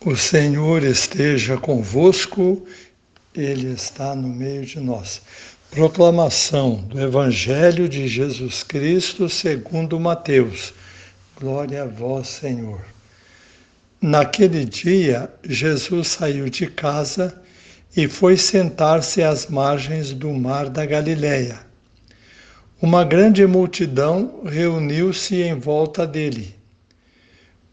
O Senhor esteja convosco, Ele está no meio de nós. Proclamação do Evangelho de Jesus Cristo segundo Mateus. Glória a vós, Senhor. Naquele dia, Jesus saiu de casa e foi sentar-se às margens do mar da Galileia. Uma grande multidão reuniu-se em volta dele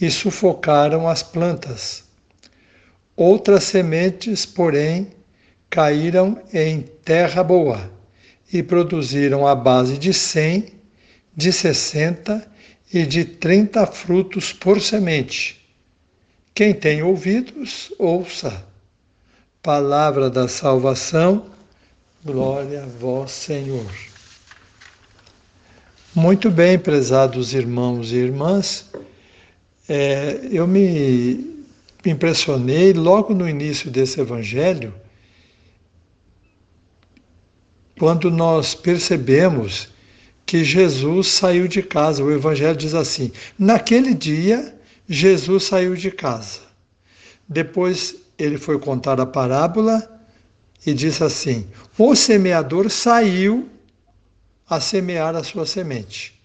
e sufocaram as plantas. Outras sementes, porém, caíram em terra boa e produziram a base de cem, de sessenta e de trinta frutos por semente. Quem tem ouvidos, ouça. Palavra da salvação, glória a vós, Senhor. Muito bem, prezados irmãos e irmãs, é, eu me impressionei logo no início desse evangelho, quando nós percebemos que Jesus saiu de casa. O evangelho diz assim: naquele dia, Jesus saiu de casa. Depois ele foi contar a parábola e disse assim: o semeador saiu a semear a sua semente.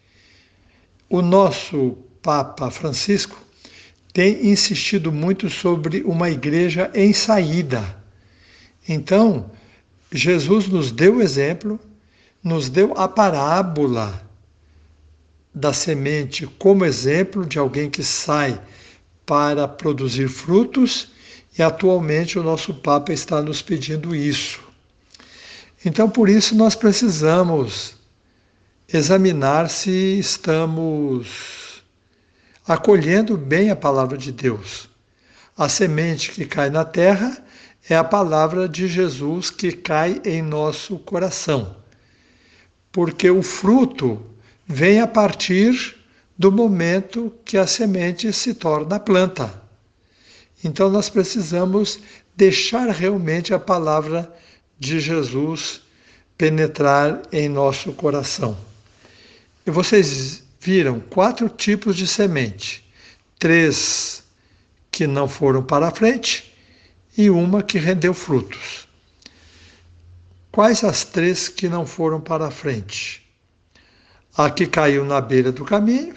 O nosso Papa Francisco tem insistido muito sobre uma igreja em saída. Então, Jesus nos deu o exemplo, nos deu a parábola da semente como exemplo de alguém que sai para produzir frutos, e atualmente o nosso Papa está nos pedindo isso. Então, por isso, nós precisamos examinar se estamos acolhendo bem a palavra de Deus. A semente que cai na terra é a palavra de Jesus que cai em nosso coração. Porque o fruto vem a partir do momento que a semente se torna planta. Então nós precisamos deixar realmente a palavra de Jesus penetrar em nosso coração. E vocês viram quatro tipos de semente: três que não foram para a frente e uma que rendeu frutos. Quais as três que não foram para a frente? A que caiu na beira do caminho,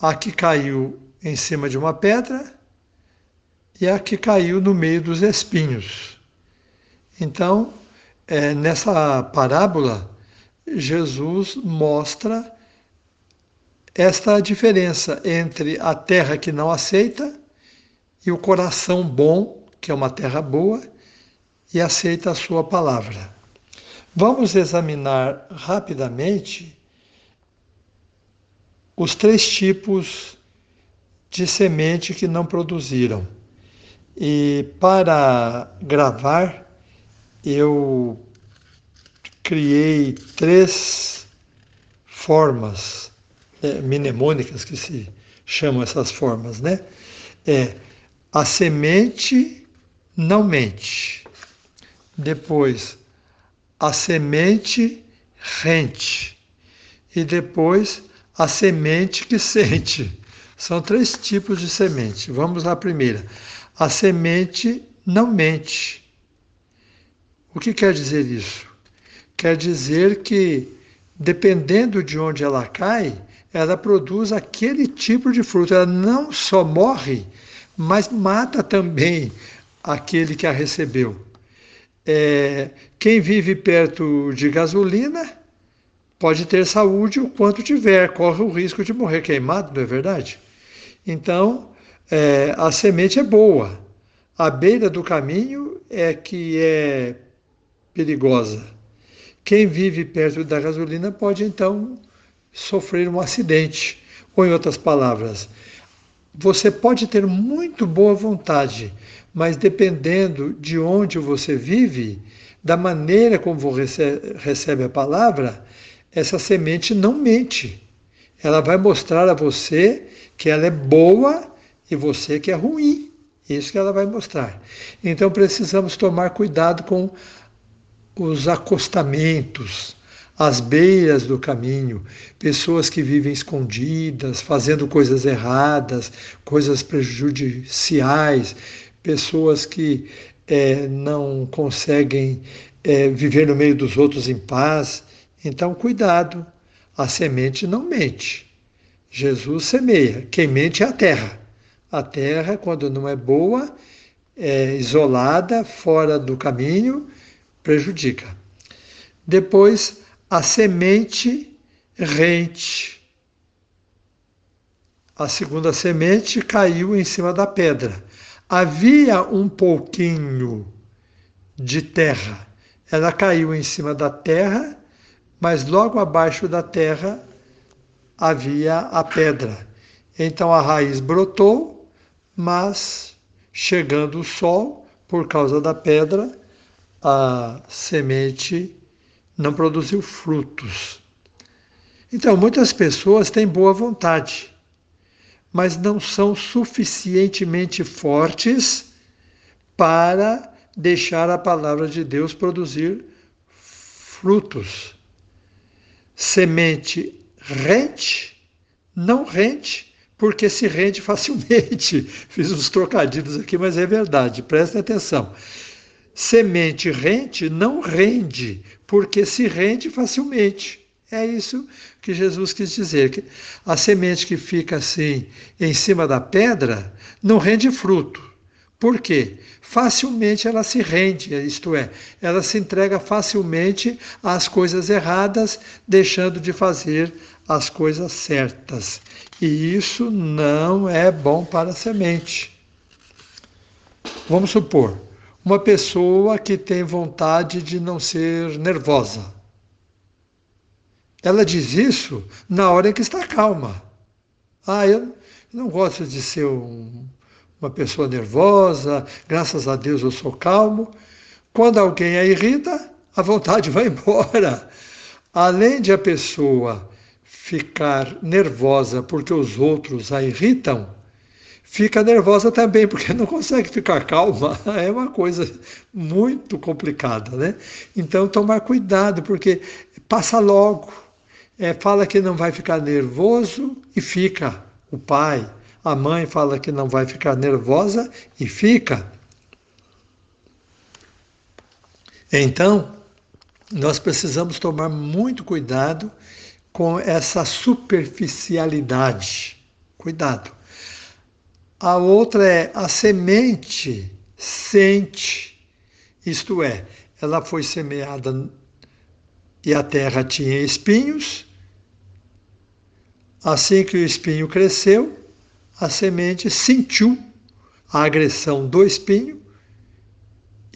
a que caiu em cima de uma pedra e a que caiu no meio dos espinhos. Então, é, nessa parábola, Jesus mostra esta diferença entre a terra que não aceita e o coração bom, que é uma terra boa, e aceita a sua palavra. Vamos examinar rapidamente os três tipos de semente que não produziram. E para gravar, eu criei três formas é, mnemônicas que se chamam essas formas, né? É a semente não mente. Depois, a semente rente. E depois, a semente que sente. São três tipos de semente. Vamos lá primeira. A semente não mente. O que quer dizer isso? Quer dizer que, dependendo de onde ela cai, ela produz aquele tipo de fruto. Ela não só morre, mas mata também aquele que a recebeu. é, quem vive perto de gasolina pode ter saúde o quanto tiver, corre o risco de morrer queimado, não é verdade? Então, é, a semente é boa. A beira do caminho é que é perigosa. Quem vive perto da gasolina pode então sofrer um acidente. Ou, em outras palavras, você pode ter muito boa vontade, mas dependendo de onde você vive, da maneira como você recebe a palavra, essa semente não mente. Ela vai mostrar a você que ela é boa e você que é ruim. Isso que ela vai mostrar. Então precisamos tomar cuidado com os acostamentos, as beiras do caminho, pessoas que vivem escondidas, fazendo coisas erradas, coisas prejudiciais, pessoas que é, não conseguem é, viver no meio dos outros em paz. Então, cuidado, a semente não mente. Jesus semeia, quem mente é a terra. A terra, quando não é boa, é isolada, fora do caminho, prejudica. Depois, a semente rente. A segunda semente caiu em cima da pedra. Havia um pouquinho de terra. Ela caiu em cima da terra, mas logo abaixo da terra havia a pedra. Então a raiz brotou, mas chegando o sol, por causa da pedra, a semente não produziu frutos. Então, muitas pessoas têm boa vontade, mas não são suficientemente fortes para deixar a palavra de Deus produzir frutos. Semente rente, não rente, porque se rende facilmente. Fiz uns trocadilhos aqui, mas é verdade, prestem atenção. Semente rente não rende, porque se rende facilmente. É isso que Jesus quis dizer. Que a semente que fica assim em cima da pedra não rende fruto. Por quê? Facilmente ela se rende, isto é, ela se entrega facilmente às coisas erradas, deixando de fazer as coisas certas. E isso não é bom para a semente. Vamos supor, uma pessoa que tem vontade de não ser nervosa. Ela diz isso na hora em que está calma. Ah, eu não gosto de ser um, uma pessoa nervosa, graças a Deus eu sou calmo. Quando alguém a irrita, a vontade vai embora. Além de a pessoa ficar nervosa porque os outros a irritam, fica nervosa também, porque não consegue ficar calma. É uma coisa muito complicada, né? Então, tomar cuidado, porque passa logo. É, fala que não vai ficar nervoso e fica. O pai, a mãe fala que não vai ficar nervosa e fica. Então, nós precisamos tomar muito cuidado com essa superficialidade. Cuidado. A outra é a semente sente, isto é, ela foi semeada e a terra tinha espinhos. Assim que o espinho cresceu, a semente sentiu a agressão do espinho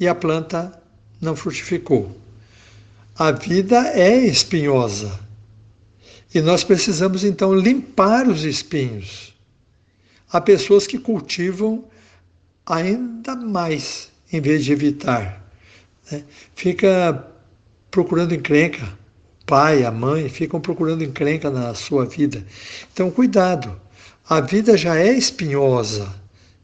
e a planta não frutificou. A vida é espinhosa e nós precisamos então limpar os espinhos há pessoas que cultivam ainda mais em vez de evitar. Né? Fica procurando encrenca. O pai, a mãe ficam procurando encrenca na sua vida. Então, cuidado. A vida já é espinhosa,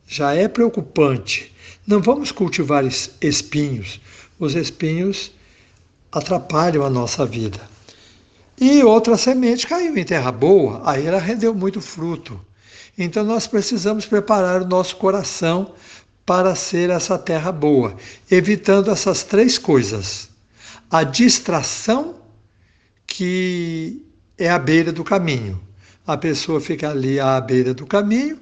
já é preocupante. Não vamos cultivar espinhos. Os espinhos atrapalham a nossa vida. E outra semente caiu em terra boa, aí ela rendeu muito fruto. Então nós precisamos preparar o nosso coração para ser essa terra boa, evitando essas três coisas: a distração, que é a beira do caminho. A pessoa fica ali à beira do caminho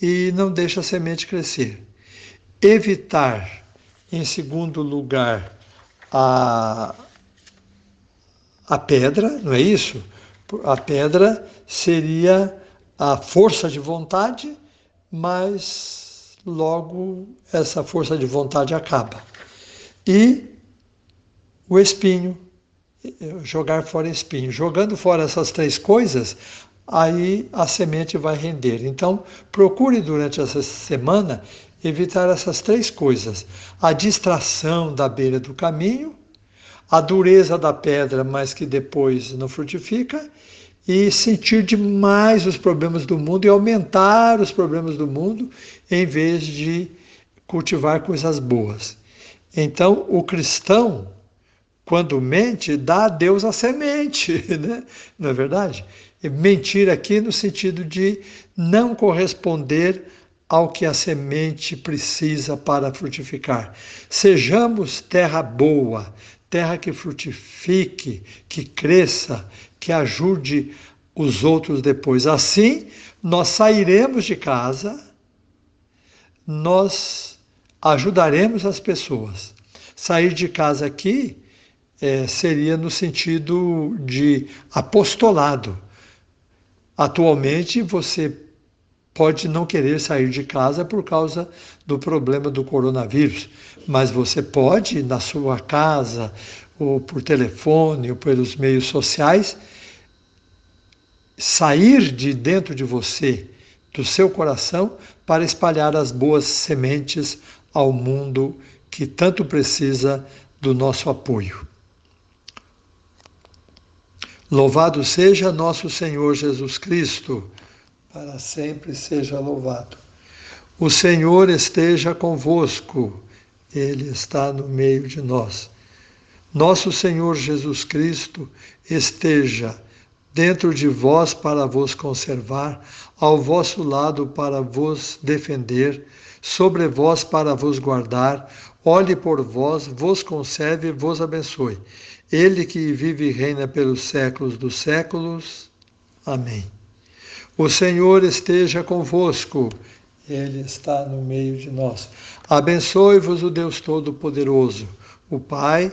e não deixa a semente crescer. Evitar Em segundo lugar, a, a pedra, não é isso? A pedra seria a força de vontade, mas logo essa força de vontade acaba. E o espinho, jogar fora espinho. Jogando fora essas três coisas, aí a semente vai render. Então, procure durante essa semana evitar essas três coisas: a distração da beira do caminho, a dureza da pedra, mas que depois não frutifica, e sentir demais os problemas do mundo e aumentar os problemas do mundo em vez de cultivar coisas boas. Então, o cristão, quando mente, dá a Deus a semente, né? não é verdade? mentir aqui no sentido de não corresponder ao que a semente precisa para frutificar. Sejamos terra boa, terra que frutifique, que cresça, que ajude os outros depois. Assim, nós sairemos de casa, nós ajudaremos as pessoas. Sair de casa aqui é, seria no sentido de apostolado. Atualmente, você pode não querer sair de casa por causa do problema do coronavírus, mas você pode, na sua casa, ou por telefone, ou pelos meios sociais, sair de dentro de você, do seu coração, para espalhar as boas sementes ao mundo que tanto precisa do nosso apoio. Louvado seja nosso Senhor Jesus Cristo para sempre seja louvado. O Senhor esteja convosco, Ele está no meio de nós. Nosso Senhor Jesus Cristo esteja dentro de vós para vos conservar, ao vosso lado para vos defender, sobre vós para vos guardar, olhe por vós, vos conserve e vos abençoe. Ele que vive e reina pelos séculos dos séculos. Amém. O Senhor esteja convosco, Ele está no meio de nós. Abençoe-vos o Deus Todo-Poderoso, o Pai